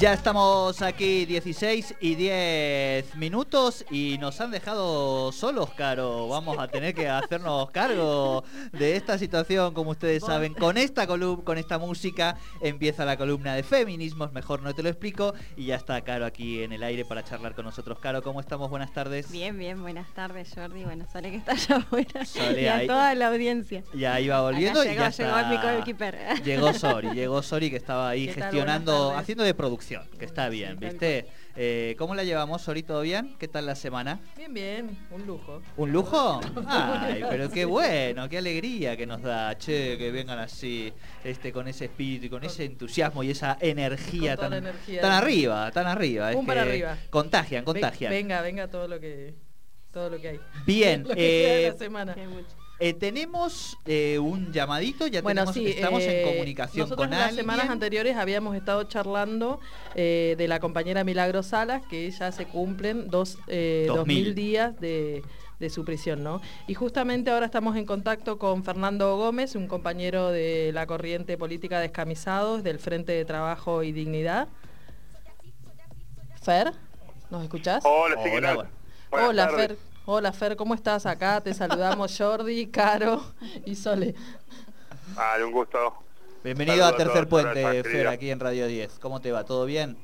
Ya estamos aquí 16 y 10 minutos y nos han dejado solos, Caro. Vamos a tener que hacernos cargo de esta situación, como ustedes saben. Con esta columna, con esta música empieza la columna de feminismos, mejor no te lo explico. Y ya está Caro aquí en el aire para charlar con nosotros. Caro, ¿cómo estamos? Buenas tardes. Bien, bien, buenas tardes, Jordi. Bueno, Sole que está allá afuera. y a toda la audiencia. Ya iba volviendo y ya llegó mi Llegó Sori, llegó Sori que estaba ahí gestionando, haciendo de producción que está bien, ¿viste? Eh, ¿Cómo la llevamos, Sori? ¿Todo bien? ¿Qué tal la semana? Bien, bien, un lujo. ¿Un lujo? Ay, pero qué bueno, qué alegría que nos da, che, que vengan así, este, con ese espíritu y con ese entusiasmo y esa energía, tan, tan arriba, tan arriba. Un para arriba. Contagian, contagian. Venga, venga todo lo que todo lo que hay. Bien, eh, semana. Eh, tenemos eh, un llamadito, ya tenemos, estamos en eh, comunicación con alguien. las semanas anteriores habíamos estado charlando de la compañera Milagro Salas, que ya se cumplen dos, mil días de, su prisión, ¿no? Y justamente ahora estamos en contacto con Fernando Gómez, un compañero de la corriente política Descamisados, del Frente de Trabajo y Dignidad. Fer, ¿nos escuchás? Hola, Hola, Hola Fer. Hola Fer, ¿cómo estás acá? Te saludamos Jordi, Caro y Sole. Vale, un gusto. Bienvenido a Tercer Puente, Fer, aquí en Radio 10. ¿Cómo te va? ¿Todo bien?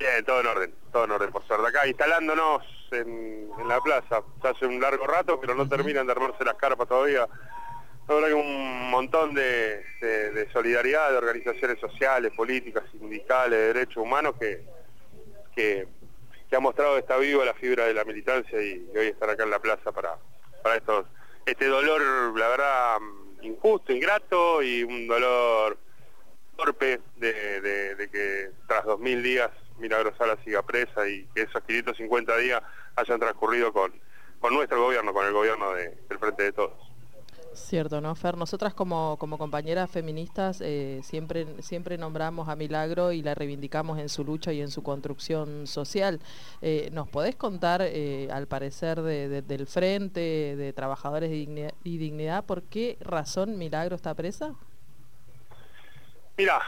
Bien, todo en orden, todo en orden por suerte. Acá instalándonos en, la plaza, ya hace un largo rato, pero no terminan de armarse las carpas todavía. Ahora hay un montón de, solidaridad de organizaciones sociales, políticas, sindicales, de derechos humanos que, que ha mostrado que está viva la fibra de la militancia y, hoy estar acá en la plaza para, para estos, este dolor, la verdad, injusto, ingrato y un dolor torpe de, que tras 2.000 días Milagro Sala siga presa y que esos 550 días hayan transcurrido con, con nuestro gobierno, con el gobierno del Frente de Todos. Cierto, ¿no, Fer? Nosotras como, como compañeras feministas eh, siempre, siempre nombramos a Milagro y la reivindicamos en su lucha y en su construcción social. Eh, ¿Nos podés contar, eh, al parecer del Frente de Trabajadores y Dignidad, por qué razón Milagro está presa? Mira,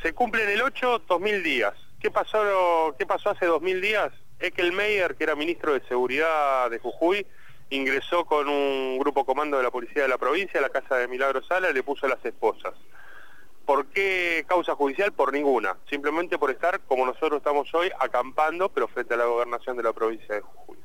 se cumplen el 8 2000 días. ¿Qué pasó, qué pasó hace 2000 días? Es que el Meyer, que era ministro de Seguridad de Jujuy, ingresó con un grupo comando de la policía de la provincia a la casa de Milagro Sala y le puso a las esposas. ¿Por qué causa judicial? Por ninguna. Simplemente por estar, como nosotros estamos hoy, acampando, pero frente a la gobernación de la provincia de Jujuy.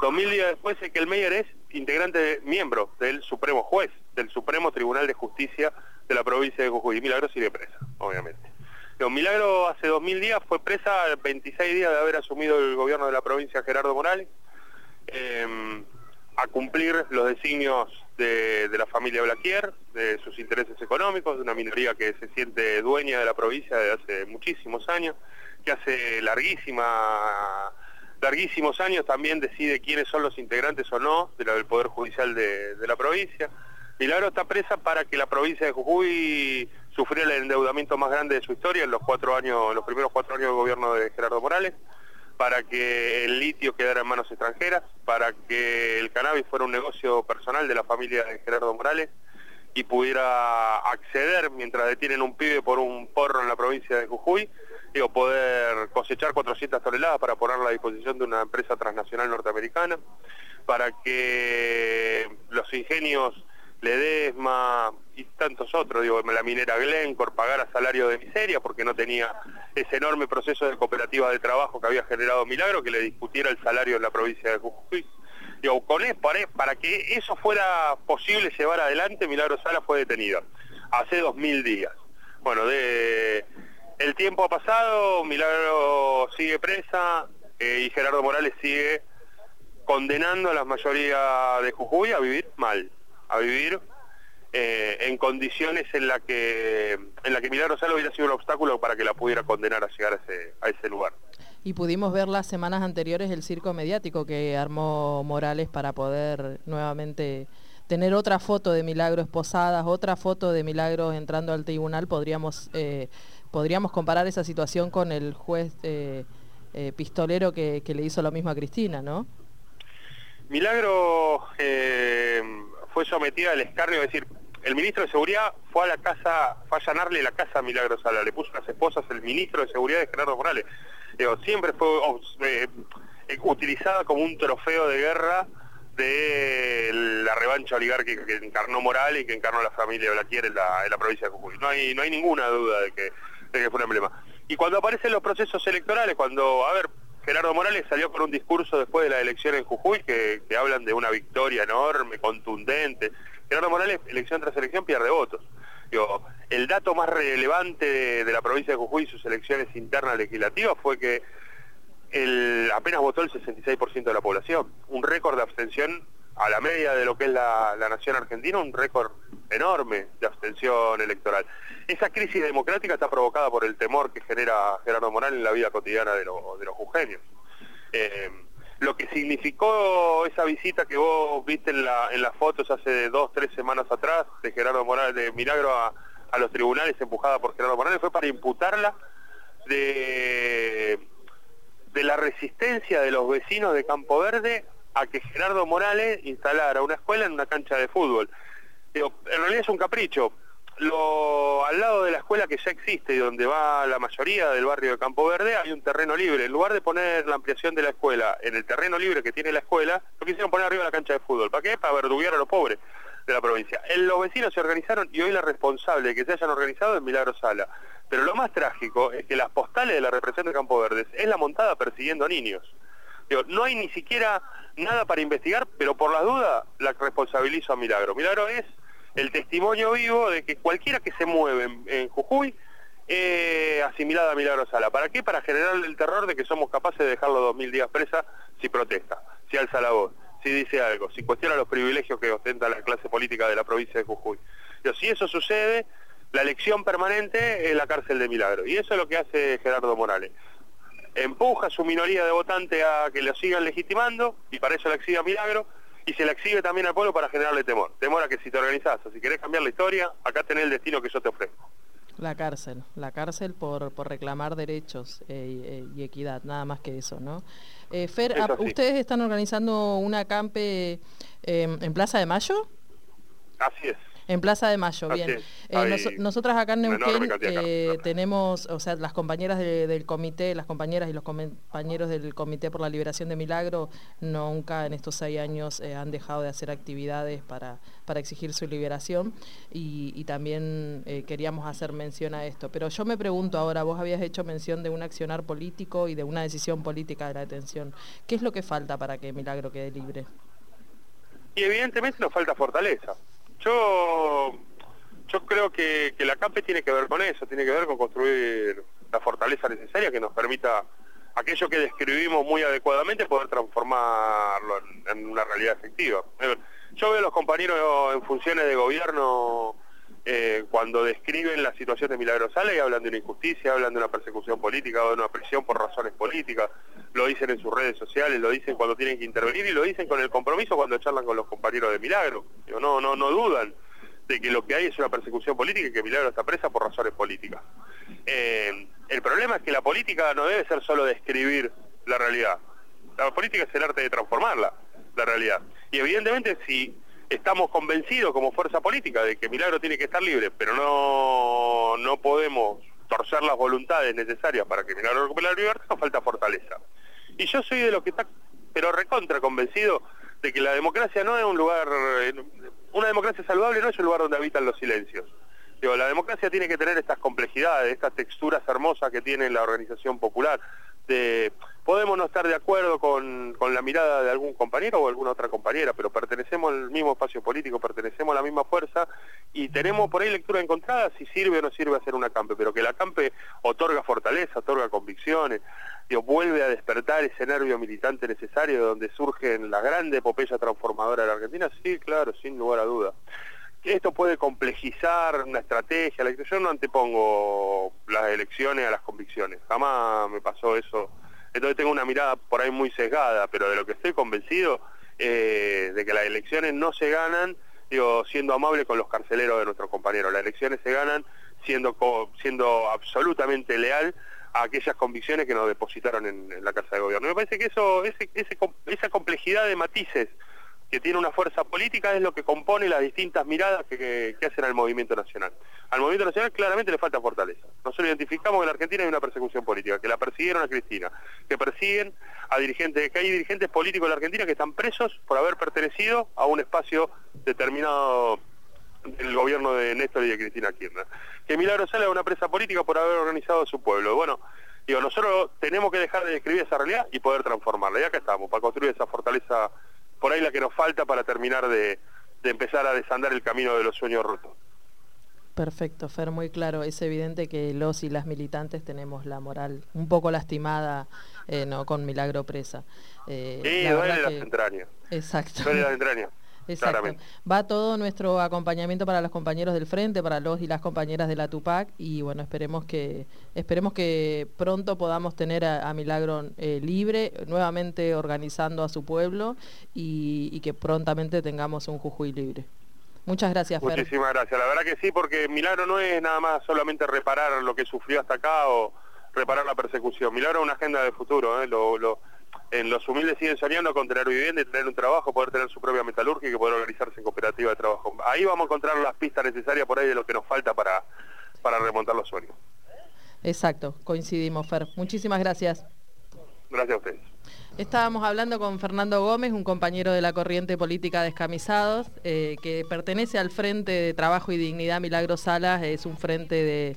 Dos mil días después el Meyer es integrante, miembro del Supremo Juez, del Supremo Tribunal de Justicia de la provincia de Jujuy. Milagro sigue presa, obviamente. Don Milagro hace dos mil días fue presa 26 días de haber asumido el gobierno de la provincia Gerardo Morales. Em, a cumplir los designios de, la familia Blaquier, de sus intereses económicos, de una minoría que se siente dueña de la provincia desde hace muchísimos años, que hace larguísimos años también decide quiénes son los integrantes o no del Poder Judicial de, la provincia. Milagro está presa para que la provincia de Jujuy sufriera el endeudamiento más grande de su historia en los cuatro años, los primeros cuatro años de gobierno de Gerardo Morales para que el litio quedara en manos extranjeras, para que el cannabis fuera un negocio personal de la familia de Gerardo Morales y pudiera acceder mientras detienen un pibe por un porro en la provincia de Jujuy, digo, poder cosechar 400 toneladas para ponerla a disposición de una empresa transnacional norteamericana, para que los ingenios Ledesma y tantos otros, digo, la minera Glencore pagara salario de miseria porque no tenía ese enorme proceso de cooperativa de trabajo que había generado Milagro, que le discutiera el salario en la provincia de Jujuy. Digo, con para que eso fuera posible llevar adelante, Milagro Sala fue detenida hace dos mil días. Bueno, de, el tiempo ha pasado, Milagro sigue presa eh, y Gerardo Morales sigue condenando a la mayoría de Jujuy a vivir mal a vivir eh, en condiciones en la que en la que Milagro Sala hubiera sido un obstáculo para que la pudiera condenar a llegar a ese, a ese lugar. Y pudimos ver las semanas anteriores el circo mediático que armó Morales para poder nuevamente tener otra foto de Milagros posadas, otra foto de Milagros entrando al tribunal, podríamos, eh, podríamos comparar esa situación con el juez eh, pistolero que, que, le hizo lo mismo a Cristina, ¿no? Milagro fue sometida al escarnio, es decir, el ministro de Seguridad fue a la casa, fue a allanarle la casa a le puso las esposas el ministro de Seguridad de Gerardo Morales. Siempre fue eh, eh, utilizada como un trofeo de guerra de la revancha oligárquica que encarnó Morales y que encarnó la familia Blaquier en la, en la provincia de Jujuy. No hay, no hay ninguna duda de que, de que fue un emblema. Y cuando aparecen los procesos electorales, cuando, a ver, Gerardo Morales salió con un discurso después de la elección en Jujuy que, hablan de una victoria enorme, contundente. Gerardo Morales, elección tras elección, pierde votos. el dato más relevante de, la provincia de Jujuy y sus elecciones internas legislativas fue que apenas votó el 66% de la población. Un récord de abstención a la media de lo que es la, nación argentina, un récord enorme de abstención electoral. Esa crisis democrática está provocada por el temor que genera Gerardo Morales en la vida cotidiana de, los jujeños. Eh, lo que significó esa visita que vos viste en, las fotos hace dos, tres semanas atrás de Gerardo Morales, de Milagro a, los tribunales empujada por Gerardo Morales, fue para imputarla de, de la resistencia de los vecinos de Campo Verde a que Gerardo Morales instalara una escuela en una cancha de fútbol. en realidad es un capricho, lo, al lado de la escuela que ya existe y donde va la mayoría del barrio de Campo Verde hay un terreno libre. En lugar de poner la ampliación de la escuela en el terreno libre que tiene la escuela, lo quisieron poner arriba de la cancha de fútbol. ¿Para qué? Para verduguear a los pobres de la provincia. los vecinos se organizaron y hoy la responsable de que se hayan organizado es Milagro Sala. Pero lo más trágico es que las postales de la represión de Campo Verde es la montada persiguiendo niños. No hay ni siquiera nada para investigar, pero por las dudas la responsabilizo a Milagro. Milagro es el testimonio vivo de que cualquiera que se mueve en, Jujuy es asimilada a Milagro Sala. ¿Para qué? Para generar el terror de que somos capaces de dejarlo dos mil días presa si protesta, si alza la voz, si dice algo, si cuestiona los privilegios que ostenta la clase política de la provincia de Jujuy. Pero si eso sucede, la elección permanente es la cárcel de Milagro. Y eso es lo que hace Gerardo Morales. Empuja a su minoría de votantes a que lo sigan legitimando, y para eso la exhibe a Milagro, y se la exhibe también al pueblo para generarle temor. Temor a que si te organizás o si querés cambiar la historia, acá tenés el destino que yo te ofrezco. La cárcel, la cárcel por, por reclamar derechos eh, eh, y equidad, nada más que eso, ¿no? Eh, Fer, ¿ustedes están organizando una campe en Plaza de Mayo? Así es. En Plaza de Mayo, bien. Eh, nosotras acá en Neuquén eh, tenemos, o sea, las compañeras del comité, las compañeras y los compañeros del Comité por la Liberación de Milagro nunca en estos seis años eh, han dejado de hacer actividades para, para exigir su liberación y, también queríamos hacer mención a esto. Pero yo me pregunto ahora, vos habías hecho mención de un accionar político y de una decisión política de la detención. ¿Qué es lo que falta para que Milagro quede libre? Y evidentemente nos falta fortaleza. Yo, yo creo que, la CAMPE tiene que ver con eso, tiene que ver con construir la fortaleza necesaria que nos permita aquello que describimos muy adecuadamente poder transformarlo en, una realidad efectiva. Yo veo a los compañeros en funciones de gobierno eh, cuando describen la situación de Milagro Sala hablan de una injusticia, hablan de una persecución política o de una presión por razones políticas, lo dicen en sus redes sociales, lo dicen cuando tienen que intervenir y lo dicen con el compromiso cuando charlan con los compañeros de Milagro. no, no, no dudan de que lo que hay es una persecución política y que Milagro está presa por razones políticas. Eh, el problema es que la política no debe ser solo describir la realidad. La política es el arte de transformarla, la realidad. Y evidentemente si estamos convencidos como fuerza política de que Milagro tiene que estar libre, pero no, no podemos torcer las voluntades necesarias para que Milagro recupere la libertad, falta fortaleza. Y yo soy de los que está, pero recontra convencido de que la democracia no es un lugar, una democracia saludable no es un lugar donde habitan los silencios. Digo, la democracia tiene que tener estas complejidades, estas texturas hermosas que tiene la organización popular, de podemos no estar de acuerdo con, la mirada de algún compañero o alguna otra compañera, pero pertenecemos al mismo espacio político, pertenecemos a la misma fuerza y tenemos por ahí lectura encontrada si sirve o no sirve hacer una campe, pero que la campe otorga fortaleza, otorga convicciones, digo, vuelve a despertar ese nervio militante necesario de donde surge la grande epopeya transformadora de la Argentina, sí, claro, sin lugar a duda. Esto puede complejizar una estrategia, yo no antepongo las elecciones a las convicciones, jamás me pasó eso entonces tengo una mirada por ahí muy sesgada, pero de lo que estoy convencido eh, de que las elecciones no se ganan digo, siendo amable con los carceleros de nuestros compañeros. Las elecciones se ganan siendo, siendo absolutamente leal a aquellas convicciones que nos depositaron en, la Casa de Gobierno. Me parece que eso, esa complejidad de matices que tiene una fuerza política, es lo que compone las distintas miradas que, hacen al movimiento nacional. Al movimiento nacional claramente le falta fortaleza. Nosotros identificamos que en la Argentina hay una persecución política, que la persiguieron a Cristina, que persiguen a dirigentes, que hay dirigentes políticos de la Argentina que están presos por haber pertenecido a un espacio determinado del gobierno de Néstor y de Cristina Kirchner. Que Milagro sale a una presa política por haber organizado a su pueblo. Bueno, digo, nosotros tenemos que dejar de describir esa realidad y poder transformarla. Y acá estamos, para construir esa fortaleza por ahí la que nos falta para terminar de, empezar a desandar el camino de los sueños rotos. Perfecto, Fer, muy claro. Es evidente que los y las militantes tenemos la moral un poco lastimada eh, no con Milagro Presa. Eh, sí, duele las entrañas. Exacto. Duele las entrañas. Exacto. Va todo nuestro acompañamiento para los compañeros del frente, para los y las compañeras de la Tupac y bueno, esperemos que esperemos que pronto podamos tener a, Milagro eh, libre, nuevamente organizando a su pueblo y, que prontamente tengamos un Jujuy libre. Muchas gracias, Fer. Muchísimas gracias. La verdad que sí, porque Milagro no es nada más solamente reparar lo que sufrió hasta acá o reparar la persecución. Milagro es una agenda de futuro, ¿eh? lo, lo en los humildes siguen soñando con tener vivienda y tener un trabajo, poder tener su propia metalurgia y poder organizarse en cooperativa de trabajo. Ahí vamos a encontrar las pistas necesarias por ahí de lo que nos falta para, para remontar los sueños. Exacto, coincidimos, Fer. Muchísimas gracias. Gracias a ustedes. Estábamos hablando con Fernando Gómez, un compañero de la corriente política Descamisados, eh, que pertenece al Frente de Trabajo y Dignidad Milagro Salas, es un frente de,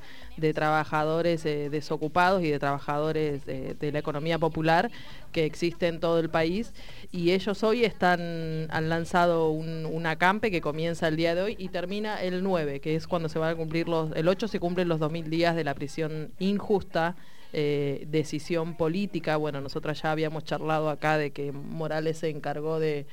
trabajadores eh, desocupados y de trabajadores de la economía popular que existe en todo el país. Y ellos hoy están, han lanzado un, un, acampe que comienza el día de hoy y termina el 9, que es cuando se van a cumplir los, el 8 se cumplen los 2.000 días de la prisión injusta eh, decisión política. Bueno, nosotras ya habíamos charlado acá de que Morales se encargó de,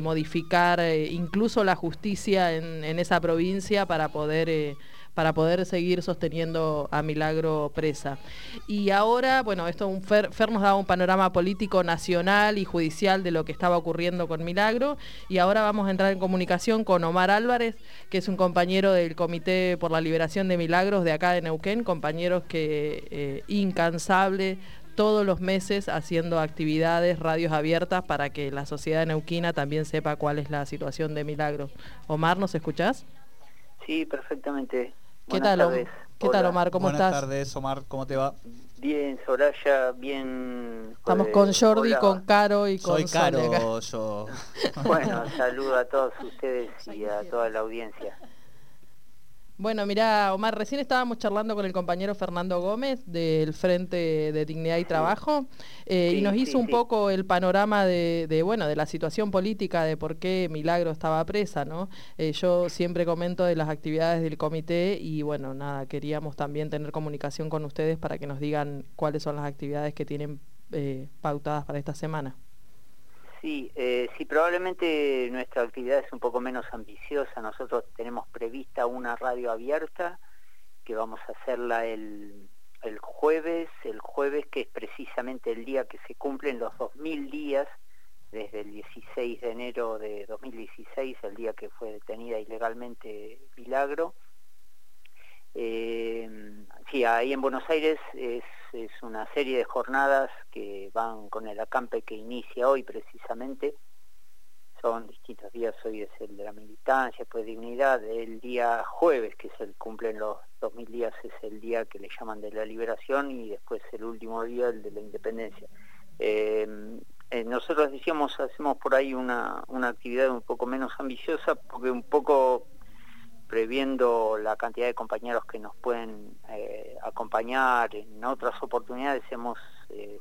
modificar eh, incluso la justicia en, esa provincia para poder... Para poder seguir sosteniendo a Milagro presa. Y ahora, bueno, esto un Fer, nos daba un panorama político nacional y judicial de lo que estaba ocurriendo con Milagro y ahora vamos a entrar en comunicación con Omar Álvarez, que es un compañero del Comité por la Liberación de Milagros de acá de Neuquén, compañeros que eh, incansable todos los meses haciendo actividades, radios abiertas para que la sociedad neuquina también sepa cuál es la situación de Milagros. Omar, ¿nos escuchás? Sí, perfectamente. ¿Qué tal, ¿Qué tal, Omar? ¿Cómo estás? Buenas tardes, Omar. ¿Cómo te va? Bien, Soraya, bien. Estamos con Jordi, con Caro y con Soy Caro, yo. Bueno, saludo a todos ustedes y a toda la audiencia. Bueno, mira, Omar, recién estábamos charlando con el compañero Fernando Gómez del Frente de Dignidad y Trabajo eh, y nos hizo un poco el panorama de, bueno, de la situación política, de por qué Milagro estaba presa, ¿no? Eh, yo siempre comento de las actividades del comité y bueno, nada, queríamos también tener comunicación con ustedes para que nos digan cuáles son las actividades que tienen eh, pautadas para esta semana. Sí, eh, sí, probablemente nuestra actividad es un poco menos ambiciosa. Nosotros tenemos prevista una radio abierta que vamos a hacerla el, el jueves, el jueves que es precisamente el día que se cumplen los 2.000 días desde el 16 de enero de 2016, el día que fue detenida ilegalmente Milagro. Eh, sí, ahí en Buenos Aires es es una serie de jornadas que van con el acampe que inicia hoy precisamente. Son distintos días, hoy es el de la militancia, después dignidad, el día jueves, que es el cumplen los 2000 días, es el día que le llaman de la liberación y después el último día, el de la independencia. Eh, eh, nosotros decíamos, hacemos por ahí una, una actividad un poco menos ambiciosa, porque un poco previendo la cantidad de compañeros que nos pueden eh, acompañar. En otras oportunidades hemos eh,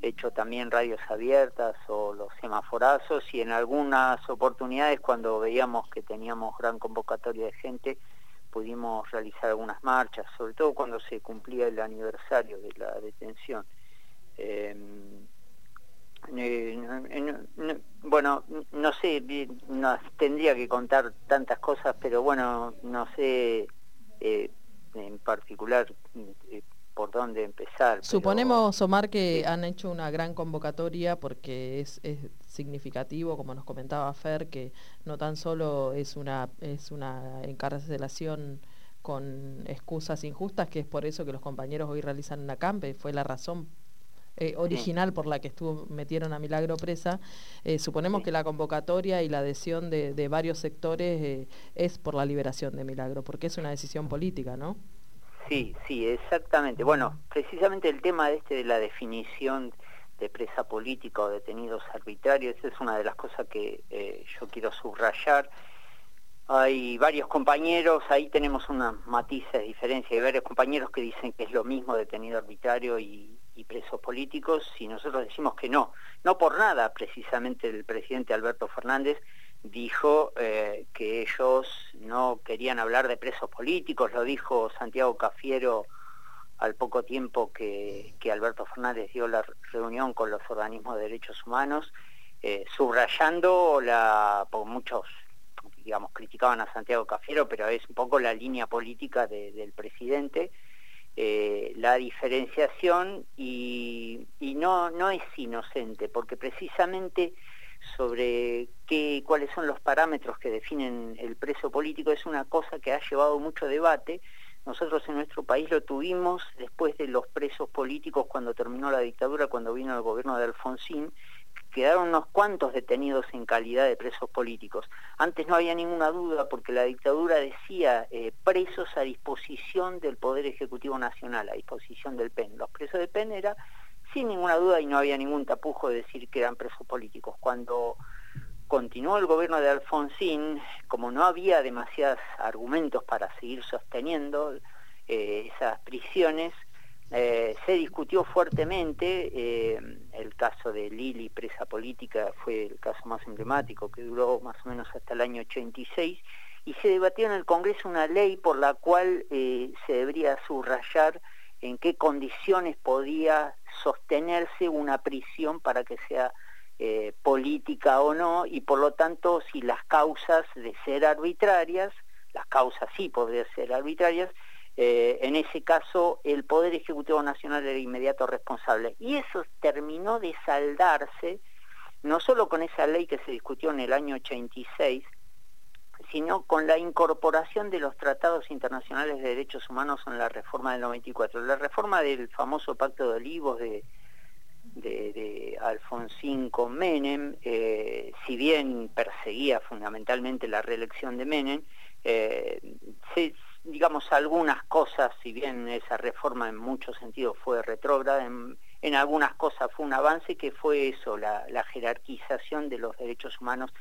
hecho también radios abiertas o los semaforazos y en algunas oportunidades cuando veíamos que teníamos gran convocatoria de gente pudimos realizar algunas marchas, sobre todo cuando se cumplía el aniversario de la detención. Eh, bueno, no sé, nos tendría que contar tantas cosas, pero bueno, no sé eh, en particular eh, por dónde empezar. Suponemos, Omar, que han hecho una gran convocatoria porque es, significativo, como nos comentaba Fer, que no tan solo es una, es una encarcelación con excusas injustas, que es por eso que los compañeros hoy realizan una campe, fue la razón eh, original por la que estuvo, metieron a Milagro presa, eh, suponemos que la convocatoria y la adhesión de, varios sectores es por la liberación de Milagro, porque es una decisión política, ¿no? Sí, sí, exactamente. Bueno, precisamente el tema este de la definición de presa política o detenidos arbitrarios es una de las cosas que yo quiero subrayar hay varios compañeros, ahí tenemos unas matices de diferencia, hay varios compañeros que dicen que es lo mismo detenido arbitrario y, presos políticos, y nosotros decimos que no. No por nada, precisamente el presidente Alberto Fernández dijo eh, que ellos no querían hablar de presos políticos, lo dijo Santiago Cafiero al poco tiempo que, Alberto Fernández dio la reunión con los organismos de derechos humanos, eh, subrayando la, por muchos digamos, criticaban a Santiago Cafiero, pero es un poco la línea política del presidente, eh, la diferenciación y, no, no es inocente, porque precisamente sobre qué, cuáles son los parámetros que definen el preso político es una cosa que ha llevado mucho debate. Nosotros en nuestro país lo tuvimos después de los presos políticos cuando terminó la dictadura, cuando vino el gobierno de Alfonsín, quedaron unos cuantos detenidos en calidad de presos políticos. Antes no había ninguna duda porque la dictadura decía eh, presos a disposición del Poder Ejecutivo Nacional, a disposición del PEN. Los presos del PEN era sin ninguna duda y no había ningún tapujo de decir que eran presos políticos. Cuando continuó el gobierno de Alfonsín, como no había demasiados argumentos para seguir sosteniendo eh, esas prisiones, eh, se discutió fuertemente, eh, el caso de Lili, presa política, fue el caso más emblemático, que duró más o menos hasta el año 86, y se debatió en el Congreso una ley por la cual eh, se debería subrayar en qué condiciones podía sostenerse una prisión para que sea política o no, y por lo tanto si las causas de ser arbitrarias, las causas sí podrían ser arbitrarias, eh, en ese caso el Poder Ejecutivo Nacional era inmediato responsable. Y eso terminó de saldarse, no solo con esa ley que se discutió en el año 86, sino con la incorporación de los tratados internacionales de derechos humanos en la reforma del 94. La reforma del famoso Pacto de Olivos de, Alfonsín con Menem, eh, si bien perseguía fundamentalmente la reelección de Menem, eh, se, digamos, algunas cosas, si bien esa reforma en muchos sentidos fue retrógrada, en, algunas cosas fue un avance que fue eso, la, jerarquización de los derechos humanos.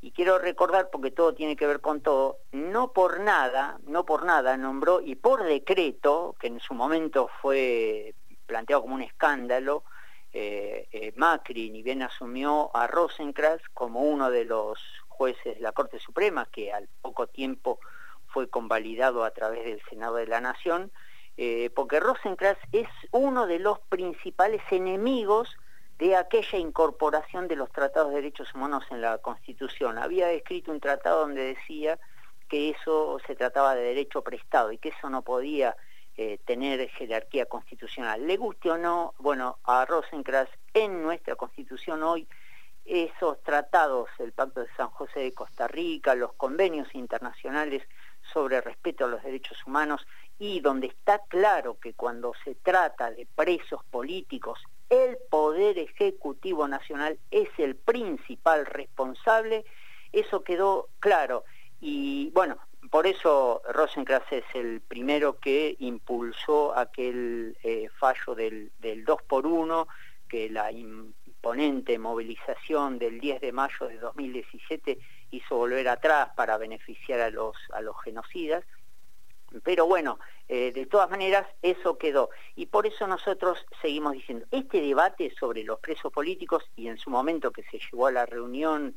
Y quiero recordar, porque todo tiene que ver con todo, no por nada, no por nada nombró, y por decreto, que en su momento fue planteado como un escándalo, eh, eh, Macri ni bien asumió a Rosencrantz como uno de los jueces de la Corte Suprema, que al poco tiempo fue convalidado a través del Senado de la Nación, eh, porque Rosencrantz es uno de los principales enemigos de aquella incorporación de los tratados de derechos humanos en la Constitución. Había escrito un tratado donde decía que eso se trataba de derecho prestado y que eso no podía eh, tener jerarquía constitucional. Le guste o no, bueno, a Rosencrantz en nuestra Constitución hoy esos tratados, el Pacto de San José de Costa Rica, los convenios internacionales sobre respeto a los derechos humanos y donde está claro que cuando se trata de presos políticos, el Poder Ejecutivo Nacional es el principal responsable, eso quedó claro. Y bueno, por eso Rosencrantz es el primero que impulsó aquel eh, fallo del, del 2 por 1, que la imponente movilización del 10 de mayo de 2017 hizo volver atrás para beneficiar a los, a los genocidas. Pero bueno, eh, de todas maneras eso quedó. Y por eso nosotros seguimos diciendo, este debate sobre los presos políticos y en su momento que se llevó a la reunión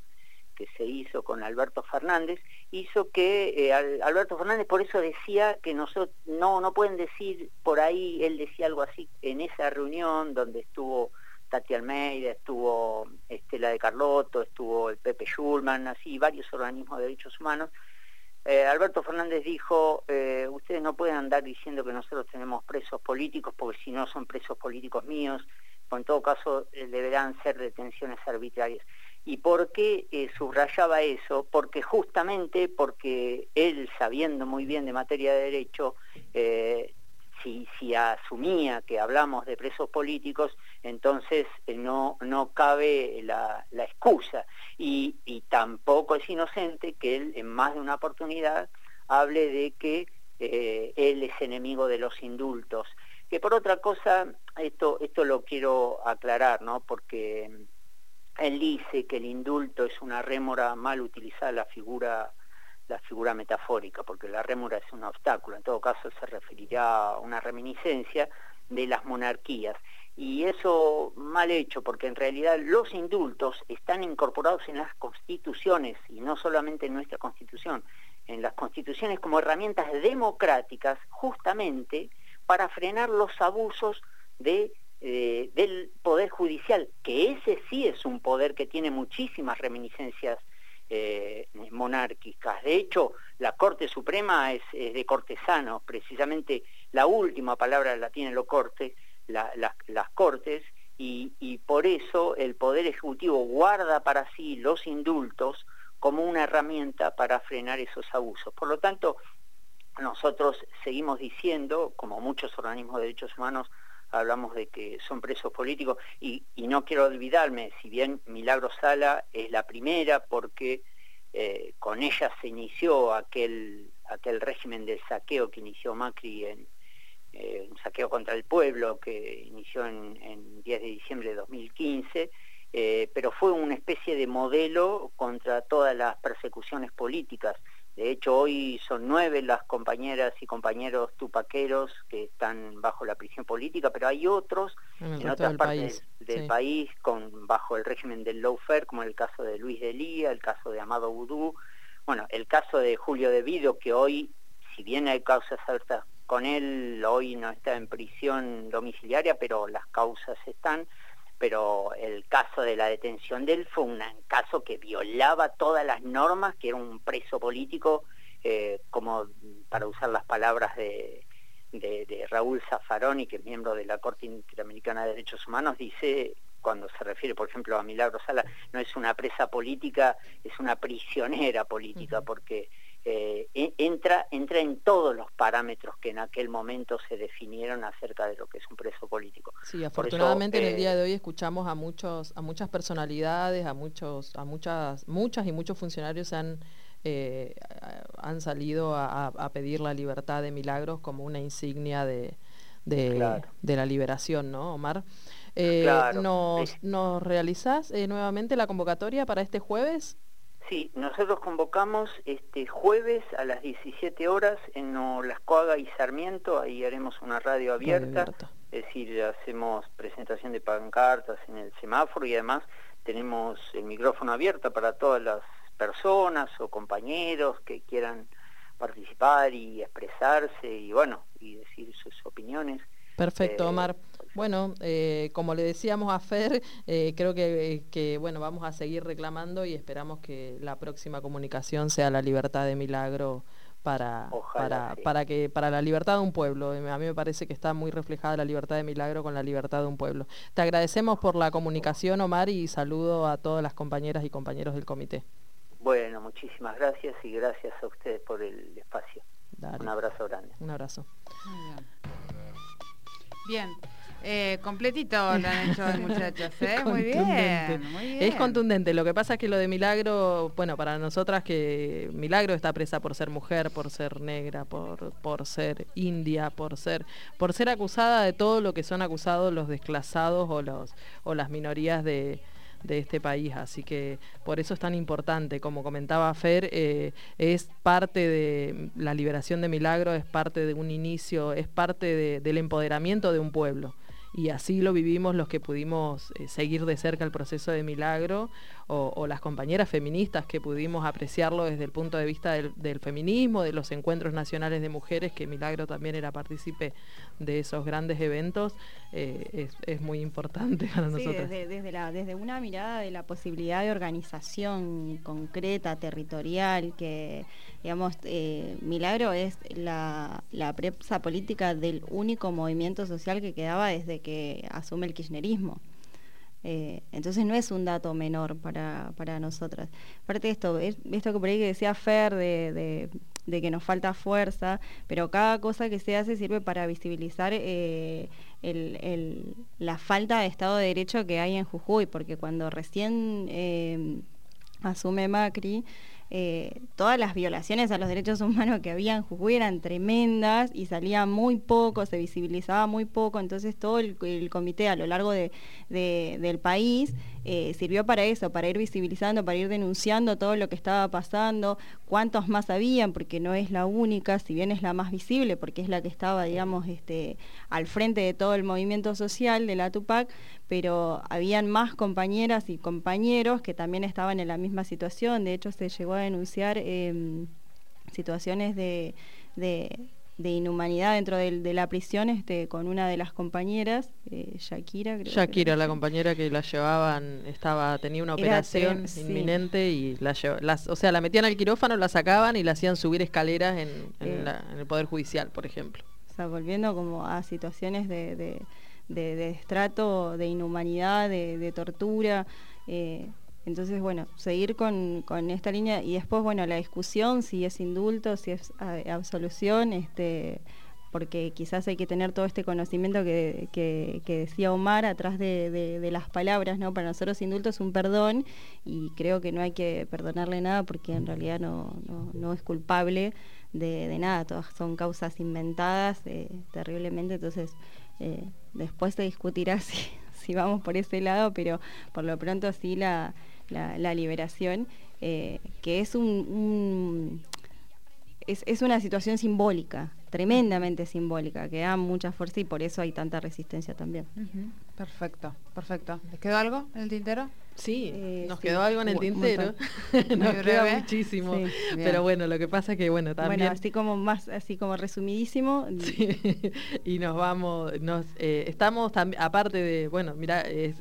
que se hizo con Alberto Fernández, hizo que eh, Alberto Fernández por eso decía que nosotros no, no pueden decir por ahí, él decía algo así en esa reunión donde estuvo Tati Almeida, estuvo Estela de Carlotto, estuvo el Pepe Schulman, así varios organismos de derechos humanos. Eh, Alberto Fernández dijo, eh, ustedes no pueden andar diciendo que nosotros tenemos presos políticos, porque si no son presos políticos míos, en todo caso eh, deberán ser detenciones arbitrarias. ¿Y por qué subrayaba eso? Porque justamente porque él, sabiendo muy bien de materia de derecho, si, si asumía que hablamos de presos políticos, entonces eh, no, no cabe la, excusa. Y, tampoco es inocente que él en más de una oportunidad hable de que eh, él es enemigo de los indultos. Que por otra cosa, esto, esto lo quiero aclarar, ¿no? Porque él dice que el indulto es una rémora mal utilizada la figura la figura metafórica, porque la rémora es un obstáculo, en todo caso se referirá a una reminiscencia de las monarquías. Y eso mal hecho, porque en realidad los indultos están incorporados en las constituciones, y no solamente en nuestra constitución, en las constituciones como herramientas democráticas, justamente para frenar los abusos de, eh, del Poder Judicial, que ese sí es un poder que tiene muchísimas reminiscencias eh, monárquicas. De hecho, la Corte Suprema es, de cortesanos, precisamente la última palabra la tienen los cortes, las cortes, y, por eso el Poder Ejecutivo guarda para sí los indultos como una herramienta para frenar esos abusos. Por lo tanto, nosotros seguimos diciendo, como muchos organismos de derechos humanos, hablamos de que son presos políticos y, no quiero olvidarme, si bien Milagro Sala es la primera porque eh, con ella se inició aquel, aquel régimen del saqueo que inició Macri en eh, un saqueo contra el pueblo que inició en, en 10 de diciembre de 2015, eh, pero fue una especie de modelo contra todas las persecuciones políticas de hecho, hoy son nueve las compañeras y compañeros tupaqueros que están bajo la prisión política, pero hay otros en, otras partes del país con, bajo el régimen del lawfare, como el caso de Luis Delía, el caso de Amado Vudú, bueno, el caso de Julio De Vido, que hoy, si bien hay causas abiertas con él, hoy no está en prisión domiciliaria, pero las causas están pero el caso de la detención de él fue un caso que violaba todas las normas, que era un preso político, eh, como para usar las palabras de, Raúl Zaffaroni, que es miembro de la Corte Interamericana de Derechos Humanos, dice, cuando se refiere, por ejemplo, a Milagro Sala, no es una presa política, es una prisionera política, porque eh, entra, entra en todos los parámetros que en aquel momento se definieron acerca de lo que es un preso político. Sí, afortunadamente en el día de hoy escuchamos a muchos, a muchas personalidades, a muchos, a muchas, muchas y muchos funcionarios han eh, han salido a, pedir la libertad de Milagros como una insignia de, de, la liberación, ¿no, Omar? Eh, nos, ¿Nos realizás nuevamente la convocatoria para este jueves? Sí, nosotros convocamos este jueves a las 17 horas en Olascoaga y Sarmiento, ahí haremos una radio abierta, es decir, hacemos presentación de pancartas en el semáforo y además tenemos el micrófono abierto para todas las personas o compañeros que quieran participar y expresarse y bueno, y decir sus opiniones. Perfecto, eh, Omar. Bueno, eh, como le decíamos a Fer, eh, creo que, bueno, vamos a seguir reclamando y esperamos que la próxima comunicación sea la libertad de milagro para, para, que, para la libertad de un pueblo. A mí me parece que está muy reflejada la libertad de milagro con la libertad de un pueblo. Te agradecemos por la comunicación, Omar, y saludo a todas las compañeras y compañeros del comité. Bueno, muchísimas gracias y gracias a ustedes por el espacio. Un abrazo grande. Un abrazo. Bien. Eh, completito lo han hecho los muchachos, ¿eh? Muy bien, Es contundente. Lo que pasa es que lo de Milagro, bueno, para nosotras que Milagro está presa por ser mujer, por ser negra, por, por ser india, por ser, por ser acusada de todo lo que son acusados los desclasados o los, o las minorías de, de este país. Así que por eso es tan importante. Como comentaba Fer, eh, es parte de la liberación de Milagro, es parte de un inicio, es parte del empoderamiento de un pueblo y así lo vivimos los que pudimos eh, seguir de cerca el proceso de Milagro o, las compañeras feministas que pudimos apreciarlo desde el punto de vista del, feminismo, de los encuentros nacionales de mujeres, que Milagro también era partícipe de esos grandes eventos, eh, es, muy importante para nosotros. Desde, desde, la, desde una mirada de la posibilidad de organización concreta, territorial, que digamos, eh, Milagro es la, la presa política del único movimiento social que quedaba desde que asume el kirchnerismo. Eh, entonces no es un dato menor para, para nosotras. Aparte de esto, esto que por ahí que decía Fer de, de que nos falta fuerza, pero cada cosa que se hace sirve para visibilizar eh, la falta de Estado de Derecho que hay en Jujuy, porque cuando recién eh, asume Macri, eh, todas las violaciones a los derechos humanos que había en Jujuy eran tremendas y salía muy poco, se visibilizaba muy poco, entonces todo el, comité a lo largo del país eh, sirvió para eso, para ir visibilizando, para ir denunciando todo lo que estaba pasando, cuántos más habían, porque no es la única, si bien es la más visible, porque es la que estaba, digamos, este, al frente de todo el movimiento social de la Tupac, pero habían más compañeras y compañeros que también estaban en la misma situación. De hecho, se llegó a denunciar em, situaciones de, inhumanidad dentro de, la prisión este, con una de las compañeras, eh, Shakira. Creo Shakira, la compañera que la llevaban, estaba tenía una operación inminente y la las, o sea, la metían al quirófano, la sacaban y la hacían subir escaleras en, en eh. el Poder Judicial, por ejemplo. O sea, volviendo como a situaciones de de, de estrato, de inhumanidad, de, tortura. Eh, entonces, bueno, seguir con, esta línea y después, bueno, la discusión, si es indulto, si es absolución, este, porque quizás hay que tener todo este conocimiento que, decía Omar atrás de, las palabras, ¿no? Para nosotros indulto es un perdón y creo que no hay que perdonarle nada porque en realidad no, no, es culpable de, nada, todas son causas inventadas eh, terriblemente, entonces eh, después se discutirá si, vamos por ese lado, pero por lo pronto sí la, liberación, eh, que es un, es, una situación simbólica, tremendamente simbólica, que da mucha fuerza y por eso hay tanta resistencia también. Perfecto, perfecto. ¿Les quedó algo en el tintero? Sí, eh, nos quedó algo en el tintero, nos queda muchísimo, pero bueno, lo que pasa es que bueno, también... Bueno, así como más, así como resumidísimo. y nos vamos, nos eh, estamos también, aparte de, bueno, mira, es,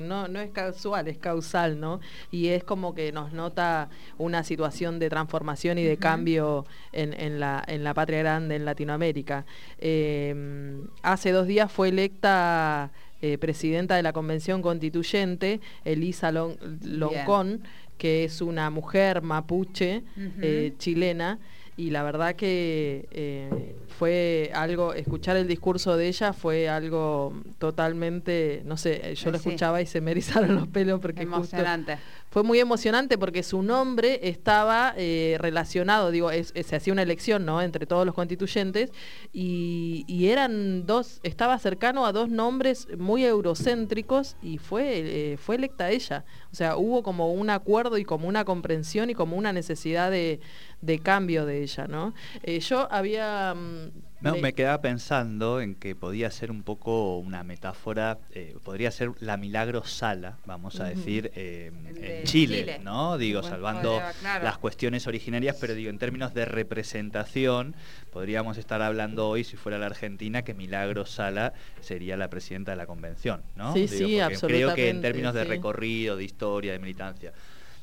no, no es casual, es causal, ¿no? Y es como que nos nota una situación de transformación y de cambio en, la, en la patria grande, en Latinoamérica. Eh, hace dos días fue electa eh, presidenta de la Convención Constituyente, Elisa Loncón, que es una mujer mapuche eh, chilena y la verdad que eh, fue algo, escuchar el discurso de ella fue algo totalmente, no sé, yo lo escuchaba y se me erizaron los pelos porque Emocionante. fue muy emocionante porque su nombre estaba eh, relacionado, digo, se hacía una elección, ¿no? Entre todos los constituyentes y, eran dos, estaba cercano a dos nombres muy eurocéntricos y fue, eh, fue electa ella. O sea, hubo como un acuerdo y como una comprensión y como una necesidad de de cambio de ella, ¿no? Eh, yo había... Mm, no, me quedaba pensando en que podía ser un poco una metáfora, eh, podría ser la Milagro Sala, vamos a decir, eh, en Chile, ¿no? Digo, salvando las cuestiones originarias, pero digo, en términos de representación, podríamos estar hablando hoy, si fuera la Argentina, que Milagro Sala sería la presidenta de la convención, ¿no? Sí, sí, absolutamente. Creo que en términos de recorrido, de historia, de militancia.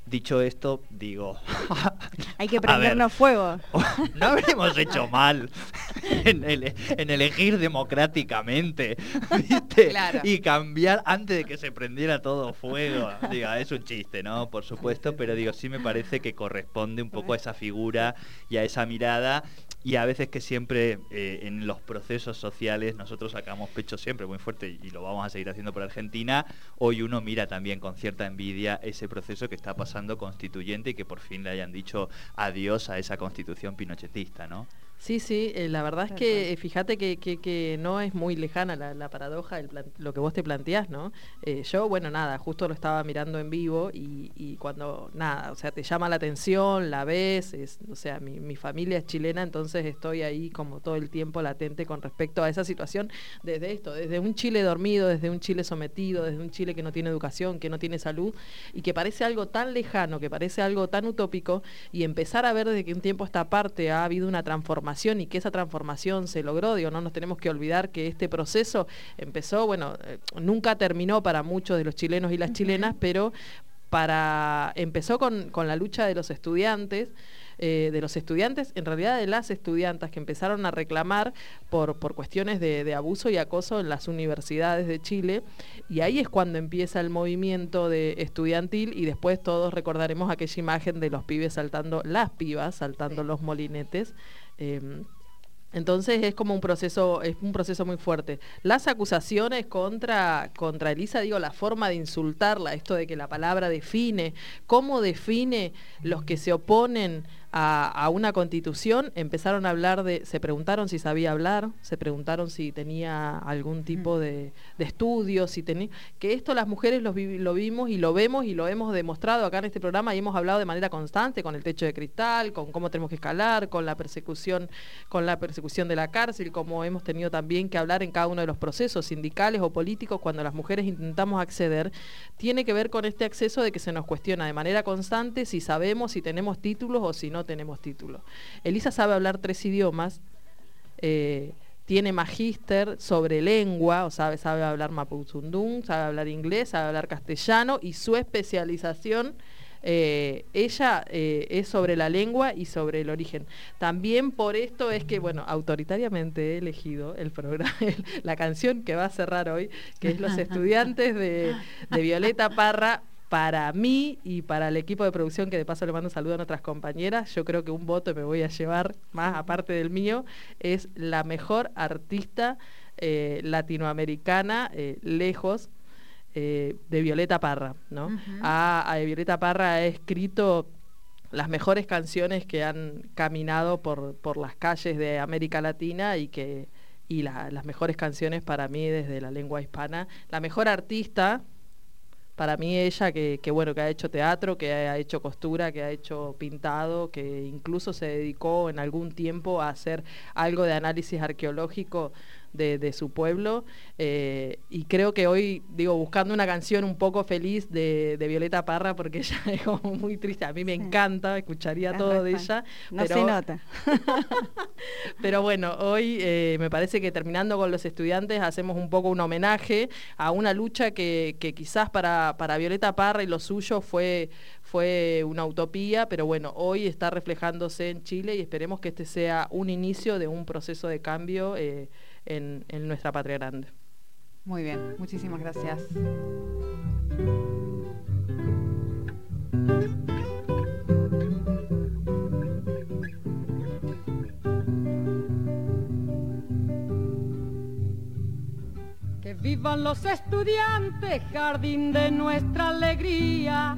Dicho esto, digo... Hay que prendernos fuego. No habremos hecho mal en, elegir democráticamente, ¿viste? Y cambiar antes de que se prendiera todo fuego. Diga, es un chiste, ¿no? Por supuesto, pero digo, sí me parece que corresponde un poco a esa figura y a esa mirada y a veces que siempre eh, en los procesos sociales nosotros sacamos pecho siempre muy fuerte y lo vamos a seguir haciendo por Argentina, hoy uno mira también con cierta envidia ese proceso que está pasando constituyente y que por fin le hayan dicho adiós a esa constitución pinochetista, ¿no? Sí, sí, eh, la verdad es que eh, fíjate que, que, no es muy lejana la, paradoja, lo que vos te planteás, ¿no? Eh, yo, bueno, nada, justo lo estaba mirando en vivo y, cuando, nada, o sea, te llama la atención, la ves, es, o sea, mi, mi, familia es chilena, entonces estoy ahí como todo el tiempo latente con respecto a esa situación, desde esto, desde un Chile dormido, desde un Chile sometido, desde un Chile que no tiene educación, que no tiene salud y que parece algo tan lejano, que parece algo tan utópico y empezar a ver desde que un tiempo esta parte ha habido una transformación y que esa transformación se logró. Digo, no nos tenemos que olvidar que este proceso empezó, bueno, eh, nunca terminó para muchos de los chilenos y las chilenas, pero para empezó con, con la lucha de los estudiantes. eh, de los estudiantes, en realidad de las estudiantas que empezaron a reclamar por, por cuestiones de, de abuso y acoso en las universidades de Chile. Y ahí es cuando empieza el movimiento de estudiantil y después todos recordaremos aquella imagen de los pibes saltando, las pibas saltando los molinetes. Em, entonces es como un proceso, es un proceso muy fuerte. Las acusaciones contra, contra Elisa, digo, la forma de insultarla, esto de que la palabra define, cómo define los que se oponen a, una constitución, empezaron a hablar de, se preguntaron si sabía hablar, se preguntaron si tenía algún tipo de, estudio, si tenía, que esto las mujeres lo, lo vimos y lo vemos y lo hemos demostrado acá en este programa y hemos hablado de manera constante con el techo de cristal, con cómo tenemos que escalar, con la persecución, con la persecución de la cárcel, como hemos tenido también que hablar en cada uno de los procesos sindicales o políticos cuando las mujeres intentamos acceder, tiene que ver con este acceso de que se nos cuestiona de manera constante si sabemos, si tenemos títulos o si no tenemos título. Elisa sabe hablar tres idiomas, eh, tiene magíster sobre lengua, o sabe, sabe hablar mapuzundún, sabe hablar inglés, sabe hablar castellano y su especialización eh, ella eh, es sobre la lengua y sobre el origen. También por esto es que, bueno, autoritariamente he elegido el programa, la canción que va a cerrar hoy, que es Los estudiantes de, de Violeta Parra, para mí y para el equipo de producción, que de paso le mando un saludo a nuestras compañeras, yo creo que un voto me voy a llevar más aparte del mío, es la mejor artista eh, latinoamericana eh, lejos eh, de Violeta Parra. ¿no? a, Violeta Parra ha escrito las mejores canciones que han caminado por, por las calles de América Latina y que y las mejores canciones para mí desde la lengua hispana. La mejor artista para mí ella que, bueno, que ha hecho teatro, que ha hecho costura, que ha hecho pintado, que incluso se dedicó en algún tiempo a hacer algo de análisis arqueológico de, su pueblo. Eh, y creo que hoy, digo, buscando una canción un poco feliz de, Violeta Parra, porque ella es como muy triste. A mí me encanta, escucharía todo de ella. No se nota. pero bueno, hoy eh, me parece que terminando con los estudiantes hacemos un poco un homenaje a una lucha que, que quizás para, para Violeta Parra y lo suyo fue fue una utopía, pero bueno, hoy está reflejándose en Chile y esperemos que este sea un inicio de un proceso de cambio eh, en, en nuestra patria grande. Muy bien, muchísimas gracias. Que vivan los estudiantes, jardín de nuestra alegría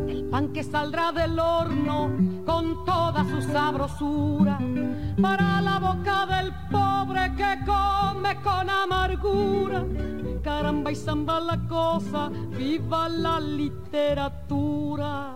pan que saldrá del horno con toda su sabrosura para la boca del pobre que come con amargura. Caramba y zamba la cosa, viva la literatura.